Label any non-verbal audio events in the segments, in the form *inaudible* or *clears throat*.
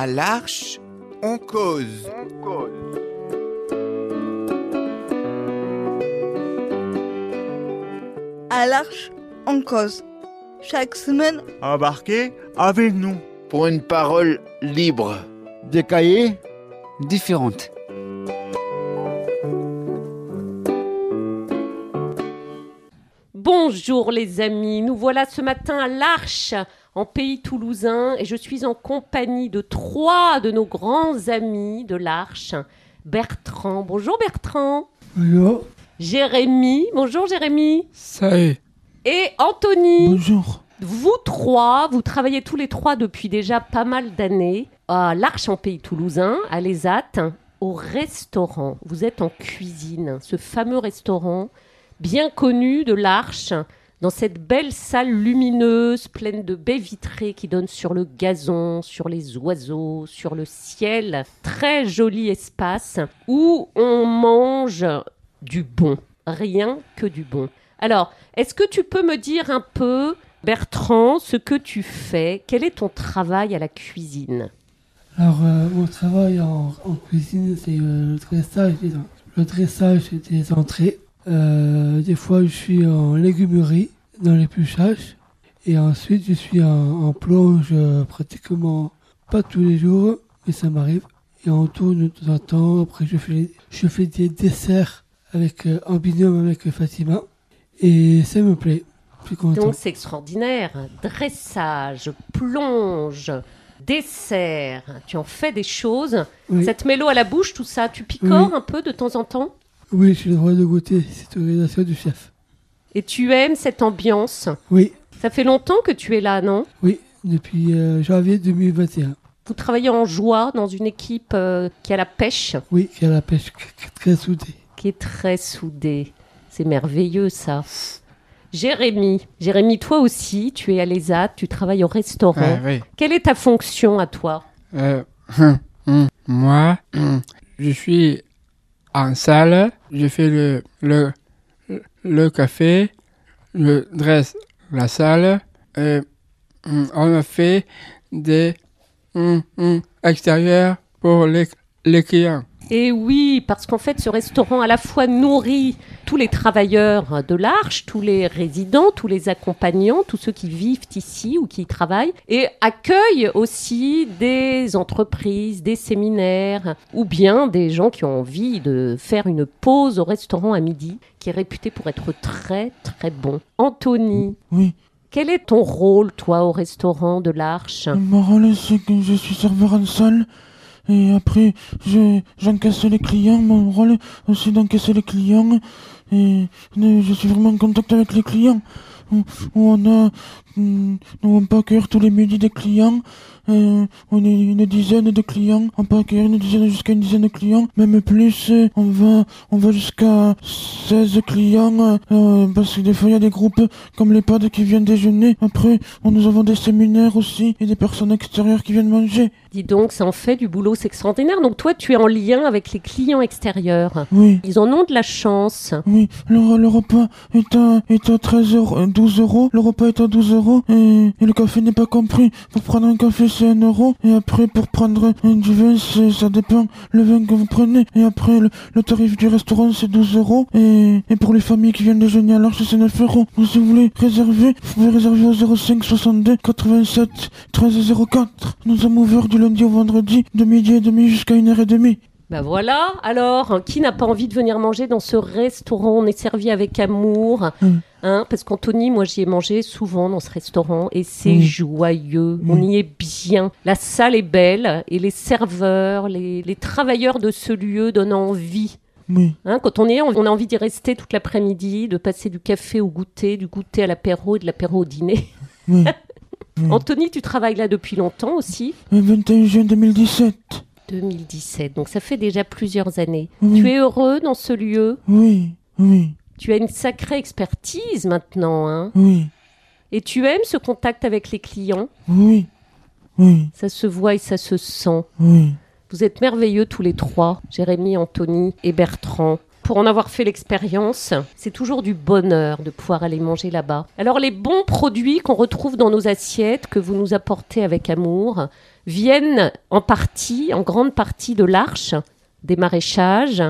À l'Arche, on cause. À l'Arche, on cause. Chaque semaine, Embarquez avec nous. pour une parole libre. Des cahiers différentes. Bonjour les amis, nous voilà ce matin à l'Arche, en pays toulousain, et je suis en compagnie de trois de nos grands amis de l'Arche. Bertrand, bonjour Bertrand. Bonjour. Jérémy, bonjour Jérémy. Salut. Et Anthony. Bonjour. Vous trois, vous travaillez tous les trois depuis déjà pas mal d'années à l'Arche en pays toulousain, à l'ESAT, au restaurant. Vous êtes en cuisine, ce fameux restaurant bien connu de l'Arche, dans cette belle salle lumineuse, pleine de baies vitrées qui donnent sur le gazon, sur les oiseaux, sur le ciel. Très joli espace où on mange du bon, rien que du bon. Alors, est-ce que tu peux me dire un peu, Bertrand, ce que tu fais? Quel est ton travail à la cuisine? Alors, euh, mon travail en, cuisine, c'est euh, le dressage le dressage des entrées. Euh, des fois, je suis en légumerie, dans l'épluchage. Et ensuite, je suis en, en plonge euh, pratiquement pas tous les jours, mais ça m'arrive. Et on tourne de temps en temps. Après, je fais, je fais des desserts avec, euh, en binôme avec Fatima. Et ça me plaît. Donc c'est extraordinaire. Dressage, plonge, dessert. Tu en fais des choses. Oui. Ça te met l'eau à la bouche, tout ça. Tu picores Oui. un peu de temps en temps? Oui, j'ai le droit de goûter cette organisation du chef. Et tu aimes cette ambiance? Oui, Ça fait longtemps que tu es là, non? Oui, depuis euh, janvier 2021. Vous travaillez en joie dans une équipe euh, qui a la pêche, Oui, qui a la pêche c- c- très soudée. qui est très soudée. C'est merveilleux, ça. Jérémy, Jérémy, toi aussi, tu es à l'ESAT, tu travailles au restaurant. Ah, oui. Quelle est ta fonction à toi? Euh, hum, *laughs* hum, moi, hum, *clears throat* je suis en salle, je fais le, le, le café, je dresse la salle, et hum, on a fait des hum, hum, extérieurs pour les, les clients. Et oui, parce qu'en fait, ce restaurant à la fois nourrit tous les travailleurs de l'Arche, tous les résidents, tous les accompagnants, tous ceux qui vivent ici ou qui y travaillent, et accueille aussi des entreprises, des séminaires, ou bien des gens qui ont envie de faire une pause au restaurant à midi, qui est réputé pour être très très bon. Anthony, Oui, quel est ton rôle, toi, au restaurant de l'Arche? Mon rôle c'est que je suis serveur en salle et après je j'encaisse les clients. Mon rôle c'est d'encaisser les clients et euh, je suis vraiment en contact avec les clients. On a, nous on peut accueillir tous les midis des clients. Euh, on est une dizaine de clients. On peut accueillir une dizaine jusqu'à une dizaine de clients, même plus. On va, on va jusqu'à 16 clients euh, parce que des fois il y a des groupes comme les PAD qui viennent déjeuner. Après, on, nous avons des séminaires aussi et des personnes extérieures qui viennent manger. Dis donc, ça en fait du boulot, c'est extraordinaire. Donc toi, tu es en lien avec les clients extérieurs. Oui, Ils en ont de la chance. oui. Le, le repas est à, est à 13 euros, euh, 12 euros. Le repas est à 12 euros et, et le café n'est pas compris. Pour prendre un café, c'est 1 euro. Et après, pour prendre un, du vin, c'est, ça dépend le vin que vous prenez. Et après, le, le tarif du restaurant, c'est 12 euros. Et, et pour les familles qui viennent déjeuner à l'Arche, c'est 9 euros. Donc, si vous voulez réserver, vous pouvez réserver au 05 62 87 13 04. Nous sommes ouverts du lundi au vendredi, de midi et demi jusqu'à 1h30. Ben voilà, alors, qui n'a pas envie de venir manger dans ce restaurant? On est servi avec amour. Mm. Hein, parce qu'Anthony, moi j'y ai mangé souvent dans ce restaurant et c'est Mm. joyeux, Mm. on y est bien. La salle est belle et les serveurs, les, les travailleurs de ce lieu donnent envie. Oui. Hein, quand on y est, on a envie d'y rester toute l'après-midi, de passer du café au goûter, du goûter à l'apéro et de l'apéro au dîner. Oui. *laughs* Anthony, tu travailles là depuis longtemps aussi? Le 21 juin 2017. 2017, donc ça fait déjà plusieurs années. Oui. Tu es heureux dans ce lieu? Oui, oui, Tu as une sacrée expertise maintenant, hein? Oui, Et tu aimes ce contact avec les clients? Oui, oui, Ça se voit et ça se sent. oui. Vous êtes merveilleux tous les trois, Jérémy, Anthony et Bertrand. Pour en avoir fait l'expérience. C'est toujours du bonheur de pouvoir aller manger là-bas. Alors les bons produits qu'on retrouve dans nos assiettes, que vous nous apportez avec amour, viennent en partie, en grande partie de l'Arche, des maraîchages,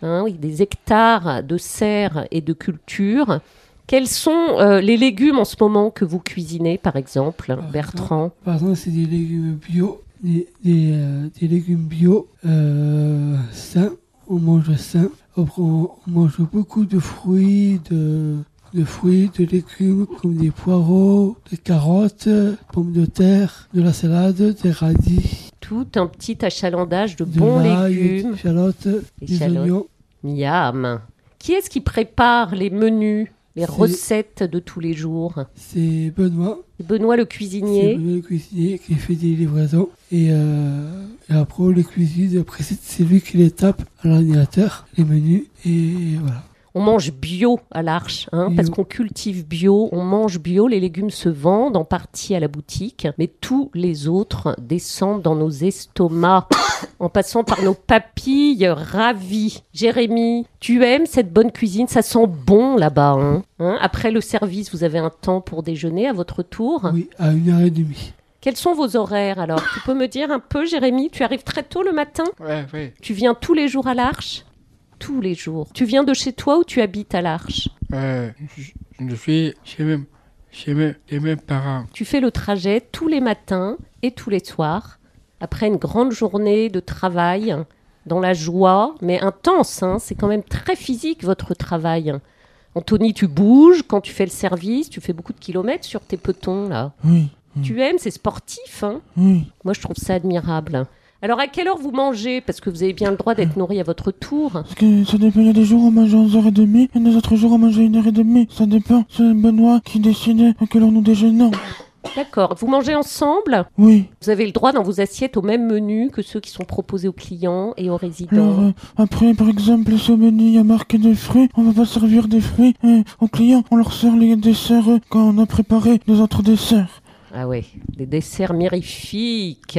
hein, oui, des hectares de serres et de cultures. Quels sont euh, les légumes en ce moment que vous cuisinez, par exemple, Bertrand? Par exemple, c'est des légumes bio, des, des, euh, des légumes bio euh, sains. On mange sain. Après, on, mange beaucoup de fruits, de, de fruits, de légumes comme des poireaux, des carottes, pommes de terre, de la salade, des radis, Tout un petit achalandage de de bons légumes. des échalotes, Des des échalotes. oignons. Miam. Qui est-ce qui prépare les menus, les recettes de tous les jours C'est Benoît, Benoît le c'est cuisinier. Benoît le cuisinier qui fait des livraisons. Et, euh, et après, on les cuisine. Après, c'est- lui qui les tape à l'ordinateur, les menus. Et voilà. On mange bio à l'Arche, hein, parce qu'on cultive bio, on mange bio, les légumes se vendent en partie à la boutique, mais tous les autres descendent dans nos estomacs, en passant par nos papilles ravies. Jérémy, tu aimes cette bonne cuisine? Ça sent bon là-bas. hein? Hein? Après le service, vous avez un temps pour déjeuner à votre tour? Oui, à une heure et demie. Quels sont vos horaires alors? Tu peux me dire un peu, Jérémy? Tu arrives très tôt le matin? Ouais, ouais. Tu viens tous les jours à l'Arche? Tous les jours. Tu viens de chez toi ou tu habites à l'Arche? Euh, je, je suis chez mes, chez mes, chez mes parents. Tu fais le trajet tous les matins et tous les soirs, après une grande journée de travail, dans la joie, mais intense. hein. C'est quand même très physique votre travail. Anthony, tu bouges quand tu fais le service, tu fais beaucoup de kilomètres sur tes petons là. Oui, Tu aimes, c'est sportif. Hein oui. Moi, je trouve ça admirable. Alors, à quelle heure vous mangez? Parce que vous avez bien le droit d'être nourri à votre tour. Parce que ça dépend, il y a des jours où on mange à 11h30, et des autres jours on mange à 1h30. Ça dépend, c'est Benoît qui décide à quelle heure nous déjeunons. D'accord. Vous mangez ensemble Oui, Vous avez le droit dans vos assiettes au même menu que ceux qui sont proposés aux clients et aux résidents. alors euh, après par exemple au menu il y a marqué des fruits, on va pas servir des fruits euh, aux clients, on leur sert les desserts euh, quand on a préparé les autres desserts. Ah ouais, des desserts mirifiques,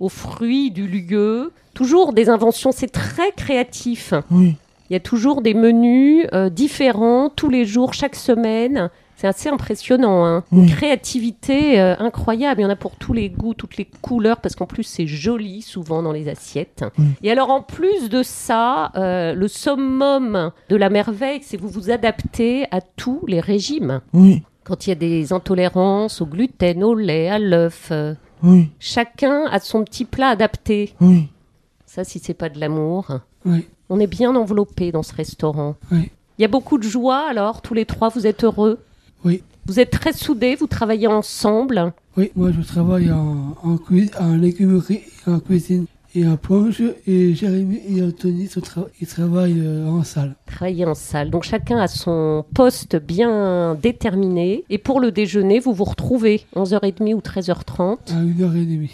aux fruits du lieu. Toujours des inventions, c'est très créatif. Oui, Il y a toujours des menus euh, différents tous les jours, chaque semaine. C'est assez impressionnant, hein. Une créativité euh, incroyable. Il y en a pour tous les goûts, toutes les couleurs, parce qu'en plus c'est joli souvent dans les assiettes. Et alors en plus de ça, euh, le summum de la merveille, c'est que vous vous adaptez à tous les régimes. oui, Quand il y a des intolérances au gluten, au lait, à l'œuf, euh, oui, chacun a son petit plat adapté. oui. Ça, si c'est pas de l'amour, Oui, on est bien enveloppé dans ce restaurant. oui, Il y a beaucoup de joie alors, tous les trois, vous êtes heureux? Oui. Vous êtes très soudés, vous travaillez ensemble Oui, moi je travaille en, en, en en cuisine et en plonge. Et Jérémy et Anthony ils travaillent euh, en salle. Travailler en salle. Donc chacun a son poste bien déterminé. Et pour le déjeuner, vous vous retrouvez 11h30 ou 13h30 À 1h30.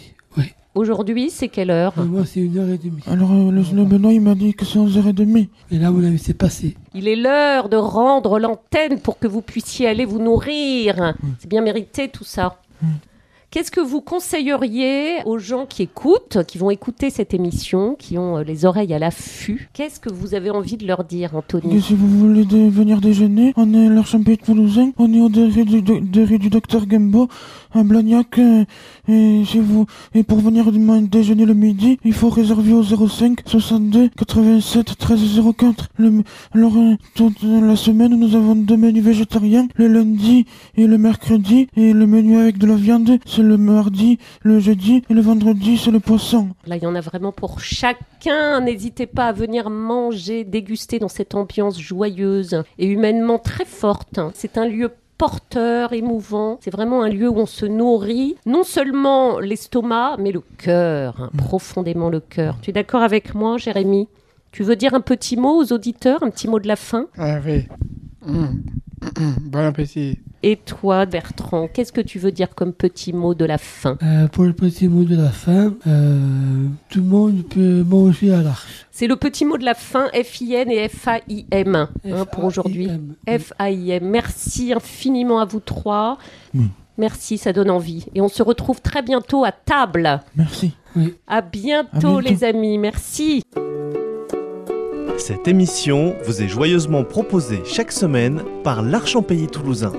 Aujourd'hui, c'est quelle heure Et moi c'est une heure et demie. Alors euh, le, le Benoît il m'a dit que c'est 11h30. Et là, mon avis, c'est passé. Il est l'heure de rendre l'antenne pour que vous puissiez aller vous nourrir. C'est bien mérité tout ça. Qu'est-ce que vous conseilleriez aux gens qui écoutent, qui vont écouter cette émission, qui ont euh, les oreilles à l'affût? Qu'est-ce que vous avez envie de leur dire, Anthony? Si vous voulez venir déjeuner, on est à l'Archampé toulousain, on est au rues du, docteur Gembo, à Blagnac, euh, et, si vous, et pour venir déjeuner le midi, il faut réserver au 05 62 87 13 04. Le, m- alors, euh, toute la semaine, nous avons deux menus végétariens, le lundi et le mercredi, et le menu avec de la viande, le mardi, le jeudi, et le vendredi, c'est le poisson. Là, il y en a vraiment pour chacun. N'hésitez pas à venir manger, déguster dans cette ambiance joyeuse et humainement très forte. C'est un lieu porteur, émouvant. C'est vraiment un lieu où on se nourrit, non seulement l'estomac, mais le cœur, hein, profondément le cœur. Tu es d'accord avec moi, Jérémy? Tu veux dire un petit mot aux auditeurs, un petit mot de la fin? Ah oui. Hum, Bon appétit. Et toi, Bertrand, qu'est-ce que tu veux dire comme petit mot de la fin? Euh, pour le petit mot de la fin, euh, tout le monde peut manger à l'arche. C'est le petit mot de la fin, F-I-N et F-A-I-M, hein, pour aujourd'hui. F-A-I-M. Merci infiniment à vous trois. Mm. Merci, ça donne envie. Et on se retrouve très bientôt à table. Merci. À bientôt, À bientôt. les amis. Merci. Cette émission vous est joyeusement proposée chaque semaine par l'Arch en Pays Toulousain.